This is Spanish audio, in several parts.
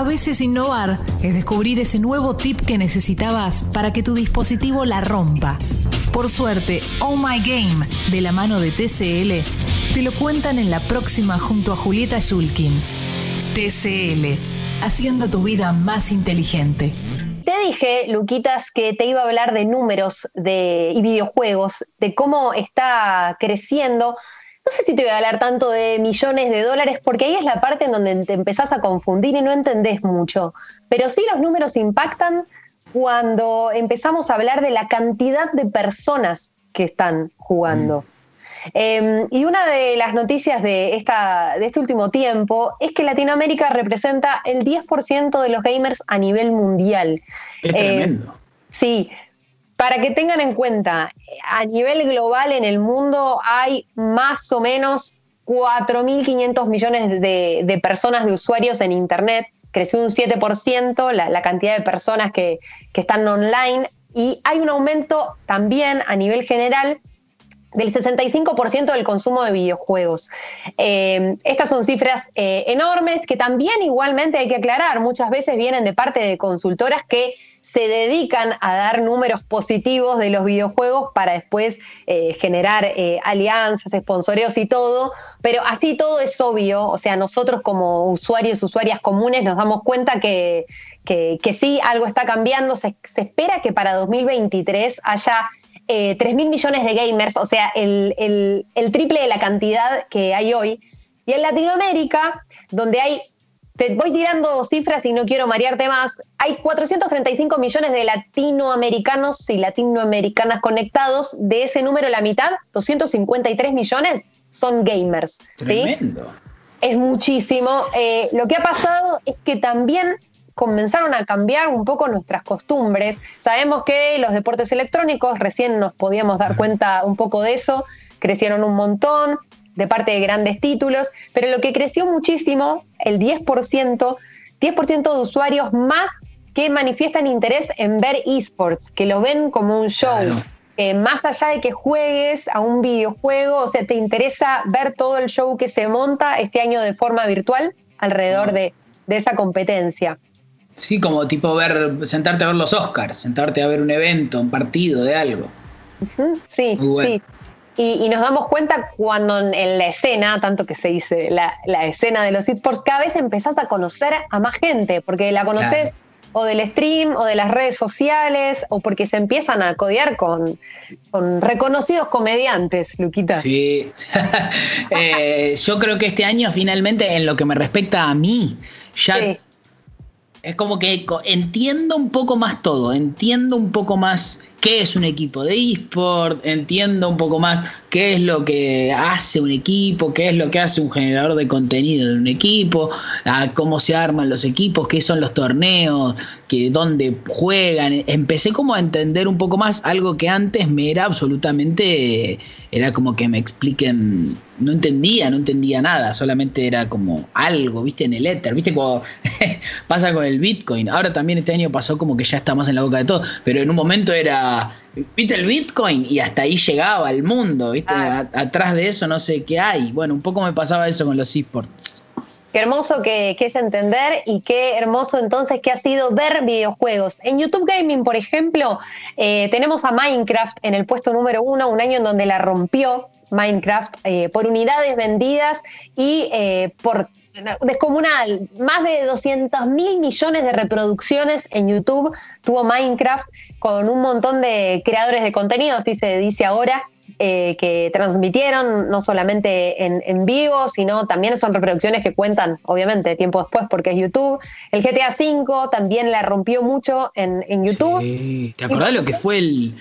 A veces innovar es descubrir ese nuevo tip que necesitabas para que tu dispositivo la rompa. Por suerte, Oh My Game, de la mano de TCL, te lo cuentan en la próxima junto a Julieta Shulkin. TCL, haciendo tu vida más inteligente. Te dije, Luquitas, que te iba a hablar de números de, y videojuegos, de cómo está creciendo. No sé si te voy a hablar tanto de millones de dólares, porque ahí es la parte en donde te empezás a confundir y no entendés mucho. Pero sí los números impactan cuando empezamos a hablar de la cantidad de personas que están jugando. Eh, y una de las noticias de, esta, de este último tiempo es que Latinoamérica representa el 10% de los gamers a nivel mundial. Es tremendo. Sí, para que tengan en cuenta, a nivel global en el mundo hay más o menos 4.500 millones de, personas, de usuarios en Internet. Creció un 7% la, la cantidad de personas que están online y hay un aumento también a nivel general del 65% del consumo de videojuegos. Eh, estas son cifras eh, enormes que también igualmente hay que aclarar, muchas veces vienen de parte de consultoras que se dedican a dar números positivos de los videojuegos para después eh, generar alianzas, sponsoreos y todo, pero así todo es obvio, o sea, nosotros como usuarios, usuarias comunes nos damos cuenta que, que, sí, algo está cambiando, se espera que para 2023 haya eh, 3 mil millones de gamers, o sea, el, el, el, triple de la cantidad que hay hoy. Y en Latinoamérica, donde hay, te voy tirando cifras y no quiero marearte más, hay 435 millones de latinoamericanos y latinoamericanas conectados. De ese número, la mitad, 253 millones, son gamers. Tremendo. ¿sí? Es muchísimo. Eh, lo que ha pasado es que también comenzaron a cambiar un poco nuestras costumbres. Sabemos que los deportes electrónicos, recién nos podíamos dar cuenta un poco de eso, crecieron un montón de parte de grandes títulos, pero lo que creció muchísimo, el 10%, 10% de usuarios más que manifiestan interés en ver esports, que lo ven como un show. Claro. Eh, más allá de que juegues a un videojuego, o sea, te interesa ver todo el show que se monta este año de forma virtual alrededor de, de esa competencia. Sí, como tipo ver, sentarte a ver los Oscars, sentarte a ver un evento, un partido de algo. Uh -huh. Sí, bueno. sí. Y, y, nos damos cuenta cuando en la escena, tanto que se dice la, la escena de los esports, cada vez empezás a conocer a más gente, porque la conoces claro. o del stream o de las redes sociales, o porque se empiezan a codear con, con reconocidos comediantes, Luquita. Sí, eh, yo creo que este año finalmente, en lo que me respecta a mí, ya... Sí es como que entiendo un poco más todo, entiendo un poco más qué es un equipo de eSport, entiendo un poco más qué es lo que hace un equipo, qué es lo que hace un generador de contenido de un equipo, cómo se arman los equipos, qué son los torneos, que dónde juegan. Empecé como a entender un poco más algo que antes me era absolutamente, era como que me expliquen, no entendía, no entendía nada, solamente era como algo, viste, en el éter, viste, cuando pasa con el Bitcoin. Ahora también este año pasó como que ya está más en la boca de todo, pero en un momento era viste el Bitcoin y hasta ahí llegaba el mundo, viste, ah. atrás de eso no sé qué hay. Bueno, un poco me pasaba eso con los esports. Qué hermoso que, que, es entender y qué hermoso entonces que ha sido ver videojuegos. En YouTube Gaming, por ejemplo, eh, tenemos a Minecraft en el puesto número uno, un año en donde la rompió Minecraft eh, por unidades vendidas y eh, por descomunal, más de 200 mil millones de reproducciones en YouTube tuvo Minecraft con un montón de creadores de contenido, así se dice ahora, eh, que transmitieron no solamente en, en, vivo, sino también son reproducciones que cuentan, obviamente, tiempo después porque es YouTube. El GTA V también la rompió mucho en, en YouTube. Sí. ¿Te acordás y, lo que fue el...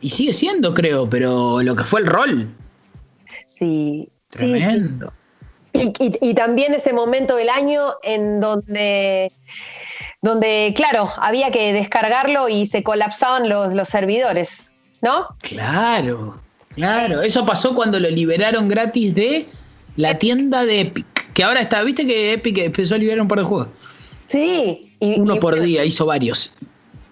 Y sigue siendo, creo, pero lo que fue el rol? Sí. Tremendo. Sí, sí. Y, y, y, también ese momento del año en donde, donde, claro, había que descargarlo y se colapsaban los, los servidores, ¿no? Claro, claro. Eso pasó cuando lo liberaron gratis de la tienda de Epic. Que ahora está, viste que Epic empezó a liberar un par de juegos. Sí. Y, Uno por día, hizo varios.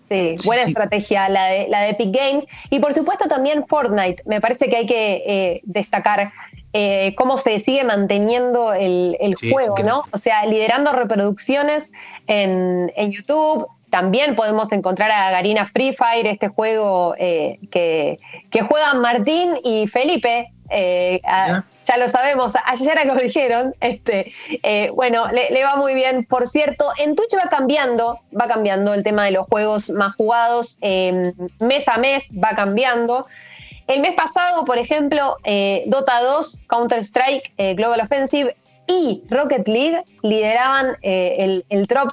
Sí, buena estrategia la de, la de Epic Games. Y por supuesto también Fortnite. Me parece que hay que eh, destacar eh, cómo se sigue manteniendo el, juego, ¿no? O sea, liderando reproducciones en, YouTube. También podemos encontrar a Garina Free Fire, este juego eh, que, que juegan Martín y Felipe, eh, ya lo sabemos, ayer lo dijeron. Este, bueno, le, va muy bien. Por cierto, en Twitch va cambiando, va cambiando el tema de los juegos más jugados. Mes a mes va cambiando. El mes pasado, por ejemplo, eh, Dota 2, Counter-Strike, Global Offensive y Rocket League lideraban el, el top,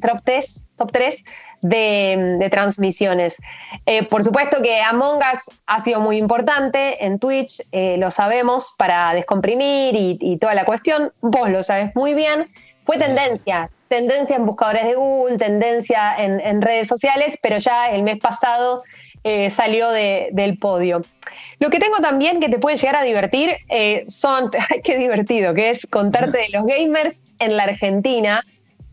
top test top 3 de, transmisiones. Eh, por supuesto que Among Us ha sido muy importante en Twitch, eh, lo sabemos, para descomprimir y, toda la cuestión. Vos lo sabes muy bien. Fue tendencia, tendencia en buscadores de Google, tendencia en, redes sociales, pero ya el mes pasado eh, salió del podio. Lo que tengo también que te puede llegar a divertir son, qué divertido, que es contarte de los gamers en la Argentina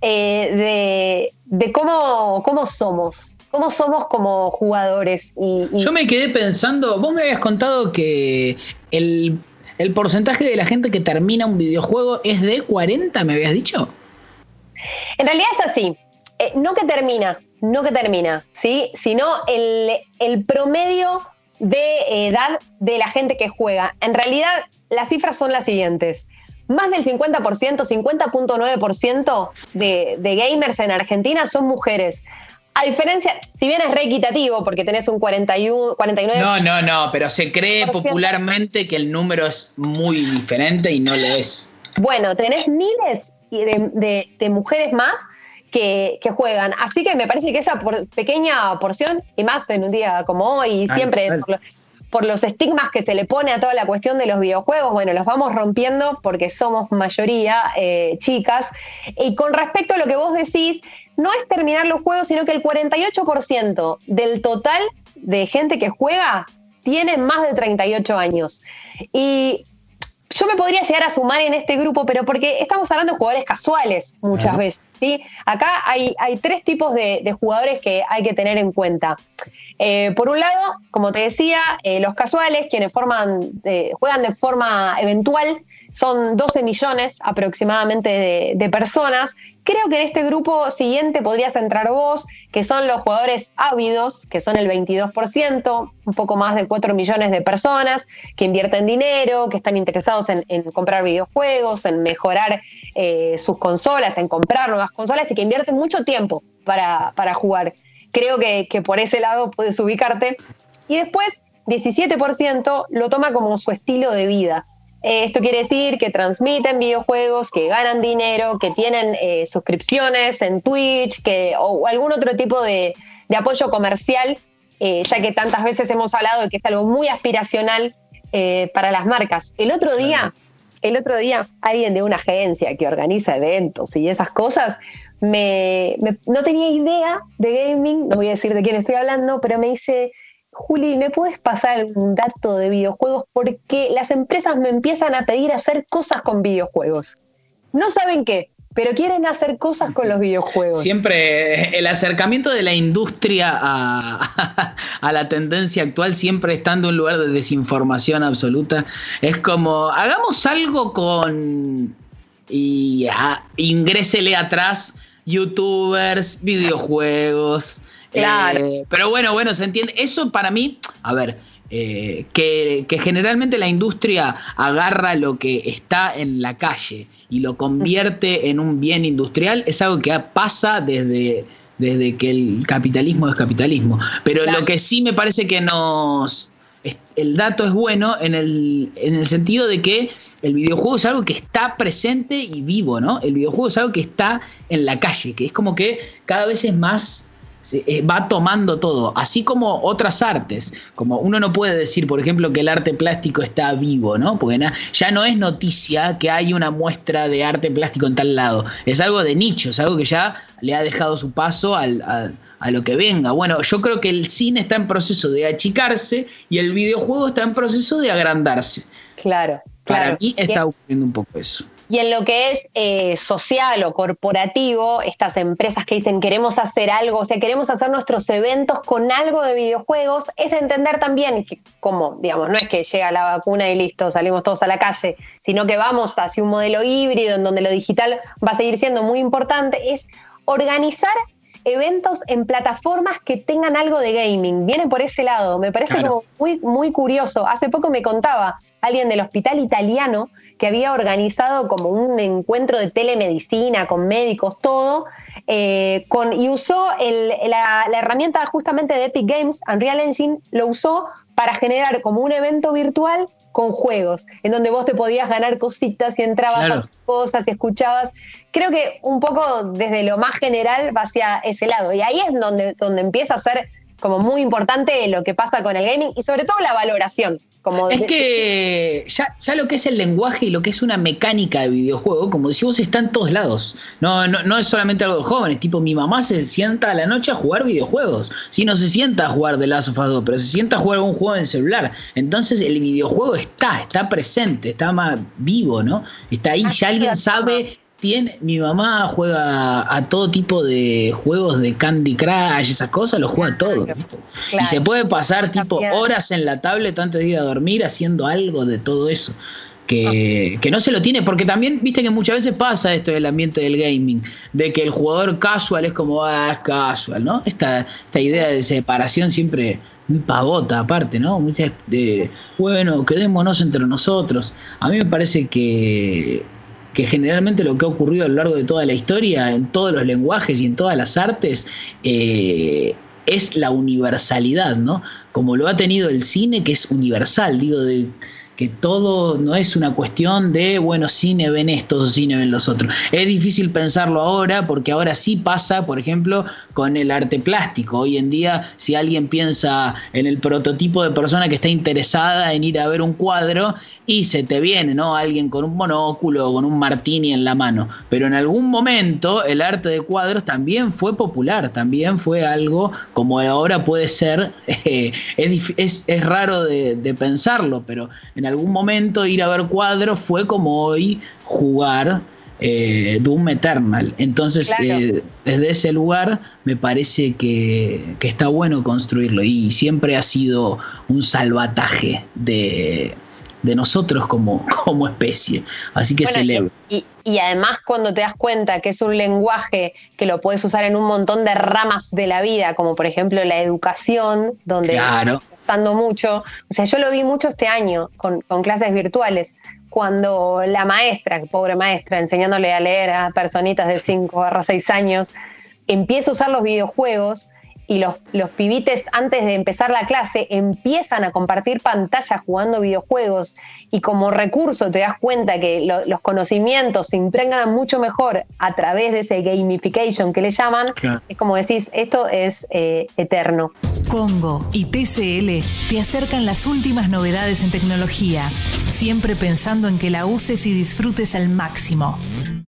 eh, de, cómo, cómo somos. ¿Cómo somos como jugadores? Yo me quedé pensando, vos me habías contado que el, porcentaje de la gente que termina un videojuego es de 40, me habías dicho. En realidad es así, eh, no que termina, no que termina, ¿sí? sino el, el promedio de edad de la gente que juega. En realidad las cifras son las siguientes más del 50%, 50.9% de, de gamers en Argentina son mujeres. A diferencia, si bien es re equitativo, porque tenés un 41, 49. No, no, no, pero se cree popularmente que el número es muy diferente y no lo es. Bueno, tenés miles de, de, mujeres más que, que, juegan. Así que me parece que esa pequeña porción, y más en un día como hoy, siempre por los estigmas que se le pone a toda la cuestión de los videojuegos, bueno, los vamos rompiendo porque somos mayoría eh, chicas. Y con respecto a lo que vos decís, no es terminar los juegos, sino que el 48% del total de gente que juega tiene más de 38 años. Y yo me podría llegar a sumar en este grupo, pero porque estamos hablando de jugadores casuales muchas veces. ¿Sí? Acá hay, tres tipos de, jugadores que hay que tener en cuenta. Eh, por un lado, como te decía, eh, los casuales, quienes forman, eh, juegan de forma eventual, son 12 millones aproximadamente de, personas. Creo que en este grupo siguiente podrías entrar vos, que son los jugadores ávidos, que son el 22%, un poco más de 4 millones de personas, que invierten dinero, que están interesados en, comprar videojuegos, en mejorar sus consolas, en comprar nuevas consolas y que invierten mucho tiempo para, para jugar. Creo que, que por ese lado puedes ubicarte. Y después, 17% lo toma como su estilo de vida. Eh, esto quiere decir que transmiten videojuegos, que ganan dinero, que tienen eh, suscripciones en Twitch que, o, algún otro tipo de, de apoyo comercial, eh, ya que tantas veces hemos hablado de que es algo muy aspiracional para las marcas. El otro día el otro día alguien de una agencia que organiza eventos y esas cosas, me, no tenía idea de gaming, no voy a decir de quién estoy hablando, pero me dice, Juli, ¿me puedes pasar un dato de videojuegos? Porque las empresas me empiezan a pedir hacer cosas con videojuegos. No saben qué, pero quieren hacer cosas con los videojuegos. Siempre el acercamiento de la industria a, la tendencia actual, siempre estando en un lugar de desinformación absoluta, es como, hagamos algo con... y ingrésele atrás youtubers, videojuegos. Claro. Eh, pero bueno, bueno, se entiende. Eso para mí, a ver, eh, que, generalmente la industria agarra lo que está en la calle y lo convierte en un bien industrial, es algo que pasa desde, desde que el capitalismo es capitalismo. Pero lo que sí me parece que nos... El dato es bueno en el, en el sentido de que el videojuego es algo que está presente y vivo, ¿no? El videojuego es algo que está en la calle, que es como que cada vez es más eh, va tomando todo, así como otras artes, como uno no puede decir, por ejemplo, que el arte plástico está vivo, ¿no? Porque ya no es noticia que hay una muestra de arte plástico en tal lado, es algo de nicho, es algo que ya le ha dejado su paso a, lo que venga. Bueno, yo creo que el cine está en proceso de achicarse y el videojuego está en proceso de agrandarse. Claro. Para mí está ocurriendo un poco eso. Y en lo que es eh, social o corporativo, estas empresas que dicen queremos hacer algo, o sea, queremos hacer nuestros eventos con algo de videojuegos, es entender también que, como, digamos, no es que llega la vacuna y listo, salimos todos a la calle, sino que vamos hacia un modelo híbrido en donde lo digital va a seguir siendo muy importante, es organizar eventos en plataformas que tengan algo de gaming. Viene por ese lado, me parece como muy, muy curioso. Hace poco me contaba alguien del hospital italiano que había organizado como un encuentro de telemedicina con médicos, todo, eh, con, y usó la, la herramienta justamente de Epic Games, Unreal Engine, lo usó para generar como un evento virtual con juegos, en donde vos te podías ganar cositas y entrabas a cosas y escuchabas. Creo que un poco desde lo más general va hacia ese lado. Y ahí es donde, donde empieza a ser como muy importante lo que pasa con el gaming y sobre todo la valoración. Como es que ya, ya, lo que es el lenguaje y lo que es una mecánica de videojuego, como decimos, está en todos lados. No, no, no es solamente algo de jóvenes, tipo mi mamá se sienta a la noche a jugar videojuegos. Si no se sienta a jugar de Last of Us 2, pero se sienta a jugar un juego en celular. Entonces el videojuego está, está presente, está más vivo, ¿no? Está ahí, ya alguien sabe mi mamá juega a todo tipo de juegos de Candy Crush, esas cosas, lo juega todo. Y se puede pasar tipo horas en la tablet antes de ir a dormir haciendo algo de todo eso. Que, que, no se lo tiene, porque también viste que muchas veces pasa esto del ambiente del gaming, de que el jugador casual es como, ah, es casual, ¿no? Esta, esta idea de separación siempre muy pavota aparte, ¿no? De, bueno, quedémonos entre nosotros. A mí me parece que que generalmente lo que ha ocurrido a lo largo de toda la historia, en todos los lenguajes y en todas las artes, eh, es la universalidad, ¿no? Como lo ha tenido el cine, que es universal, digo, de que todo no es una cuestión de, bueno, cine ven estos o cine ven los otros. Es difícil pensarlo ahora porque ahora sí pasa, por ejemplo, con el arte plástico. Hoy en día, si alguien piensa en el prototipo de persona que está interesada en ir a ver un cuadro y se te viene, ¿no? Alguien con un monóculo o con un martini en la mano. Pero en algún momento el arte de cuadros también fue popular, también fue algo como ahora puede ser, eh, es, raro de, de pensarlo, pero en en algún momento ir a ver cuadros fue como hoy jugar eh, Doom Eternal. Entonces, eh, desde ese lugar me parece que, está bueno construirlo y siempre ha sido un salvataje de, nosotros como, como especie. Así que celebro. Y, y, además cuando te das cuenta que es un lenguaje que lo puedes usar en un montón de ramas de la vida, como por ejemplo la educación, donde claro mucho. O sea, yo lo vi mucho este año con, con clases virtuales, cuando la maestra, pobre maestra, enseñándole a leer a personitas de 5 a 6 años, empieza a usar los videojuegos y los, los pibites antes de empezar la clase empiezan a compartir pantalla jugando videojuegos y como recurso te das cuenta que los conocimientos se impregnan mucho mejor a través de ese gamification que le llaman, es como decís, esto es eh, eterno. Congo y TCL te acercan las últimas novedades en tecnología, siempre pensando en que la uses y disfrutes al máximo.